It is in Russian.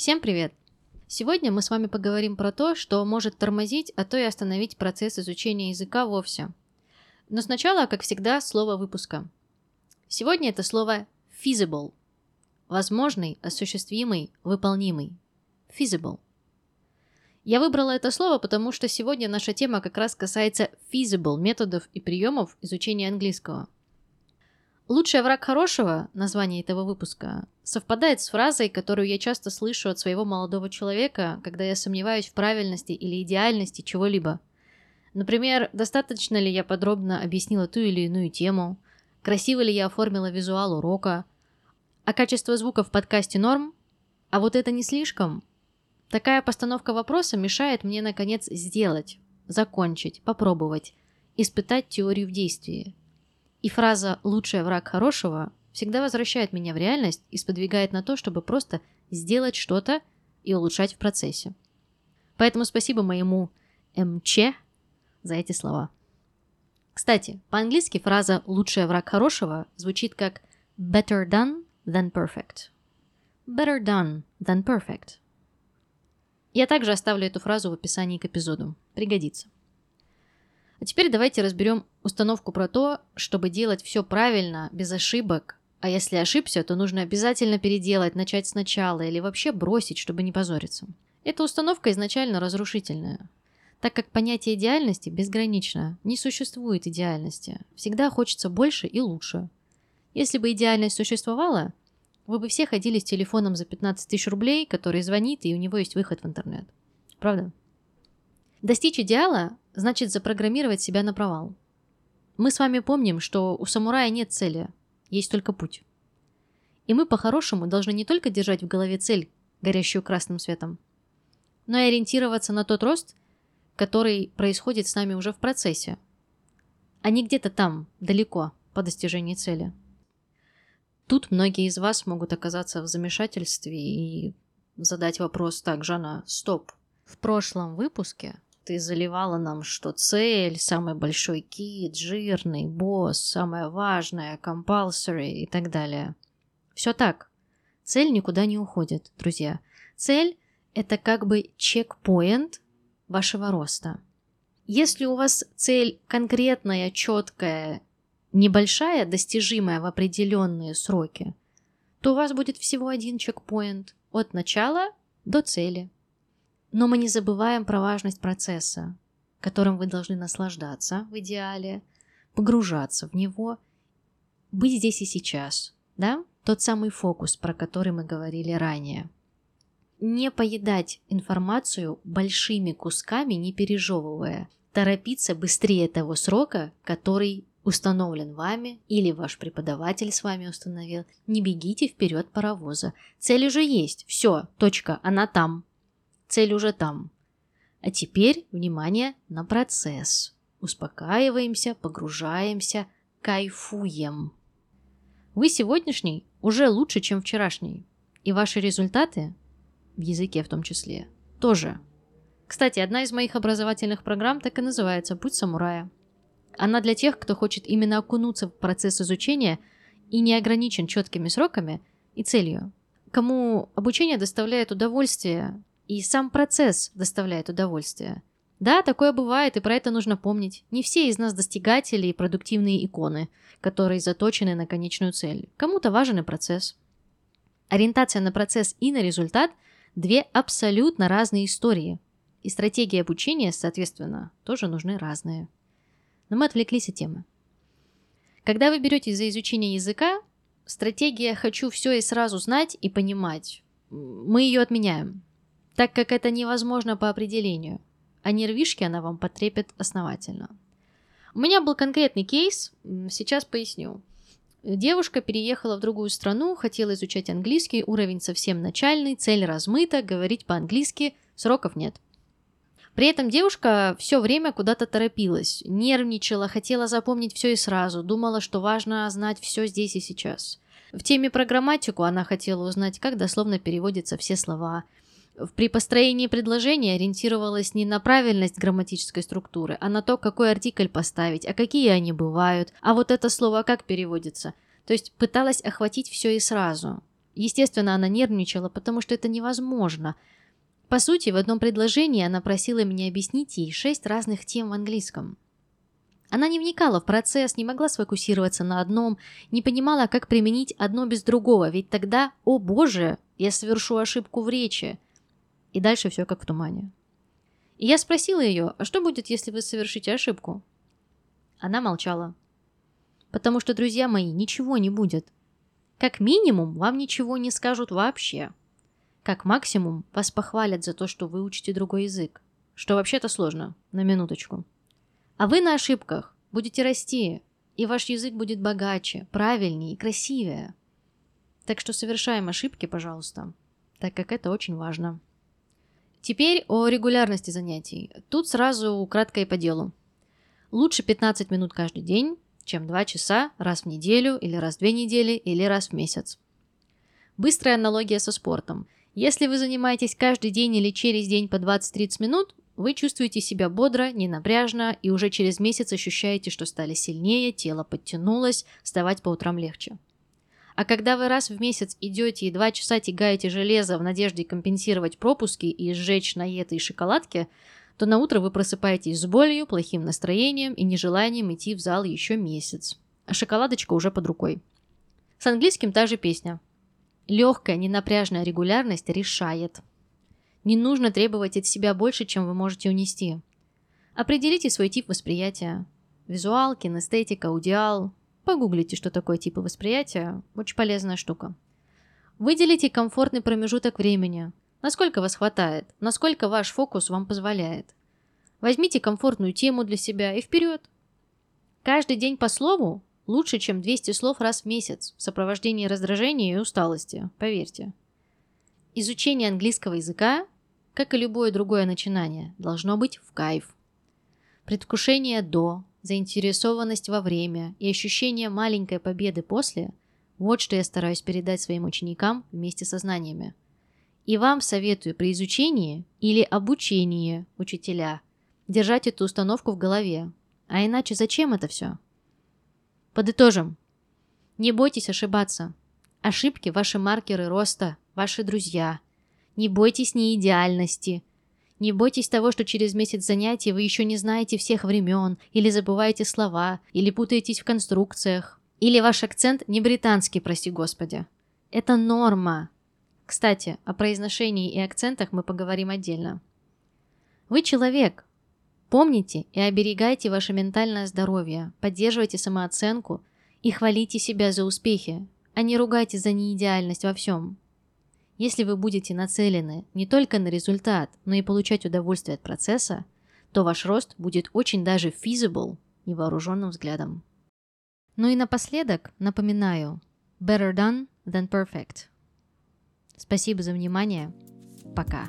Всем привет! Сегодня мы с вами поговорим про то, что может тормозить, а то и остановить процесс изучения языка вовсе. Но сначала, как всегда, слово выпуска. Сегодня это слово feasible. Возможный, осуществимый, выполнимый. Feasible. Я выбрала это слово, потому что сегодня наша тема как раз касается feasible методов и приемов изучения английского – Лучший враг хорошего, название этого выпуска, совпадает с фразой, которую я часто слышу от своего молодого человека, когда я сомневаюсь в правильности или идеальности чего-либо. Например, достаточно ли я подробно объяснила ту или иную тему, красиво ли я оформила визуал урока, а качество звука в подкасте норм, а вот это не слишком. Такая постановка вопроса мешает мне, наконец, сделать, закончить, попробовать, испытать теорию в действии – и фраза «лучший враг хорошего» всегда возвращает меня в реальность и сподвигает на то, чтобы просто сделать что-то и улучшать в процессе. Поэтому спасибо моему МЧ за эти слова. Кстати, по-английски фраза «лучший враг хорошего» звучит как better done than perfect. Better done than perfect. Я также оставлю эту фразу в описании к эпизоду. Пригодится. А теперь давайте разберем установку про то, чтобы делать все правильно, без ошибок. А если ошибся, то нужно обязательно переделать, начать сначала или вообще бросить, чтобы не позориться. Эта установка изначально разрушительная. Так как понятие идеальности безгранично, не существует идеальности. Всегда хочется больше и лучше. Если бы идеальность существовала, вы бы все ходили с телефоном за 15 тысяч рублей, который звонит, и у него есть выход в интернет. Правда? Достичь идеала значит запрограммировать себя на провал. Мы с вами помним, что у самурая нет цели, есть только путь. И мы по-хорошему должны не только держать в голове цель, горящую красным светом, но и ориентироваться на тот рост, который происходит с нами уже в процессе, а не где-то там, далеко, по достижении цели. Тут многие из вас могут оказаться в замешательстве и задать вопрос так, Жанна, стоп. В прошлом выпуске ты заливала нам, что цель, самый большой кит, жирный, босс, самое важное, compulsory и так далее. Все так. Цель никуда не уходит, друзья. Цель – это как бы чекпоинт вашего роста. Если у вас цель конкретная, четкая, небольшая, достижимая в определенные сроки, то у вас будет всего один чекпоинт от начала до цели – но мы не забываем про важность процесса, которым вы должны наслаждаться в идеале, погружаться в него, быть здесь и сейчас, да? Тот самый фокус, про который мы говорили ранее. Не поедать информацию большими кусками, не пережевывая. Торопиться быстрее того срока, который установлен вами или ваш преподаватель с вами установил. Не бегите вперед паровоза. Цель уже есть. Все, точка, она там. Цель уже там. А теперь внимание на процесс. Успокаиваемся, погружаемся, кайфуем. Вы сегодняшний уже лучше, чем вчерашний. И ваши результаты, в языке в том числе, тоже. Кстати, одна из моих образовательных программ так и называется «Путь самурая». Она для тех, кто хочет именно окунуться в процесс изучения и не ограничен четкими сроками и целью. Кому обучение доставляет удовольствие, и сам процесс доставляет удовольствие. Да, такое бывает, и про это нужно помнить. Не все из нас достигатели и продуктивные иконы, которые заточены на конечную цель. Кому-то важен и процесс. Ориентация на процесс и на результат – две абсолютно разные истории. И стратегии обучения, соответственно, тоже нужны разные. Но мы отвлеклись от темы. Когда вы беретесь за изучение языка, стратегия «хочу все и сразу знать и понимать», мы ее отменяем так как это невозможно по определению, а нервишки она вам потрепет основательно. У меня был конкретный кейс, сейчас поясню. Девушка переехала в другую страну, хотела изучать английский, уровень совсем начальный, цель размыта, говорить по-английски, сроков нет. При этом девушка все время куда-то торопилась, нервничала, хотела запомнить все и сразу, думала, что важно знать все здесь и сейчас. В теме про грамматику она хотела узнать, как дословно переводятся все слова, при построении предложения ориентировалась не на правильность грамматической структуры, а на то, какой артикль поставить, а какие они бывают, а вот это слово как переводится. То есть пыталась охватить все и сразу. Естественно, она нервничала, потому что это невозможно. По сути, в одном предложении она просила меня объяснить ей шесть разных тем в английском. Она не вникала в процесс, не могла сфокусироваться на одном, не понимала, как применить одно без другого, ведь тогда, о боже, я совершу ошибку в речи. И дальше все как в тумане. И я спросила ее, а что будет, если вы совершите ошибку? Она молчала. Потому что, друзья мои, ничего не будет. Как минимум, вам ничего не скажут вообще. Как максимум, вас похвалят за то, что вы учите другой язык. Что вообще-то сложно, на минуточку. А вы на ошибках будете расти, и ваш язык будет богаче, правильнее и красивее. Так что совершаем ошибки, пожалуйста, так как это очень важно. Теперь о регулярности занятий. Тут сразу кратко и по делу. Лучше 15 минут каждый день, чем 2 часа раз в неделю или раз в две недели или раз в месяц. Быстрая аналогия со спортом. Если вы занимаетесь каждый день или через день по 20-30 минут, вы чувствуете себя бодро, ненапряжно и уже через месяц ощущаете, что стали сильнее, тело подтянулось, вставать по утрам легче. А когда вы раз в месяц идете и два часа тягаете железо в надежде компенсировать пропуски и сжечь наеты и шоколадки, то на утро вы просыпаетесь с болью, плохим настроением и нежеланием идти в зал еще месяц. А шоколадочка уже под рукой. С английским та же песня. Легкая, ненапряжная регулярность решает. Не нужно требовать от себя больше, чем вы можете унести. Определите свой тип восприятия. Визуал, кинестетика, аудиал. Погуглите, что такое типы восприятия. Очень полезная штука. Выделите комфортный промежуток времени. Насколько вас хватает, насколько ваш фокус вам позволяет. Возьмите комфортную тему для себя и вперед. Каждый день по слову лучше, чем 200 слов раз в месяц в сопровождении раздражения и усталости, поверьте. Изучение английского языка, как и любое другое начинание, должно быть в кайф. Предвкушение до, заинтересованность во время и ощущение маленькой победы после – вот что я стараюсь передать своим ученикам вместе со знаниями. И вам советую при изучении или обучении учителя держать эту установку в голове. А иначе зачем это все? Подытожим. Не бойтесь ошибаться. Ошибки – ваши маркеры роста, ваши друзья. Не бойтесь неидеальности. Не бойтесь того, что через месяц занятий вы еще не знаете всех времен, или забываете слова, или путаетесь в конструкциях. Или ваш акцент не британский, прости господи. Это норма. Кстати, о произношении и акцентах мы поговорим отдельно. Вы человек. Помните и оберегайте ваше ментальное здоровье, поддерживайте самооценку и хвалите себя за успехи, а не ругайте за неидеальность во всем. Если вы будете нацелены не только на результат, но и получать удовольствие от процесса, то ваш рост будет очень даже feasible невооруженным взглядом. Ну и напоследок напоминаю, better done than perfect. Спасибо за внимание. Пока.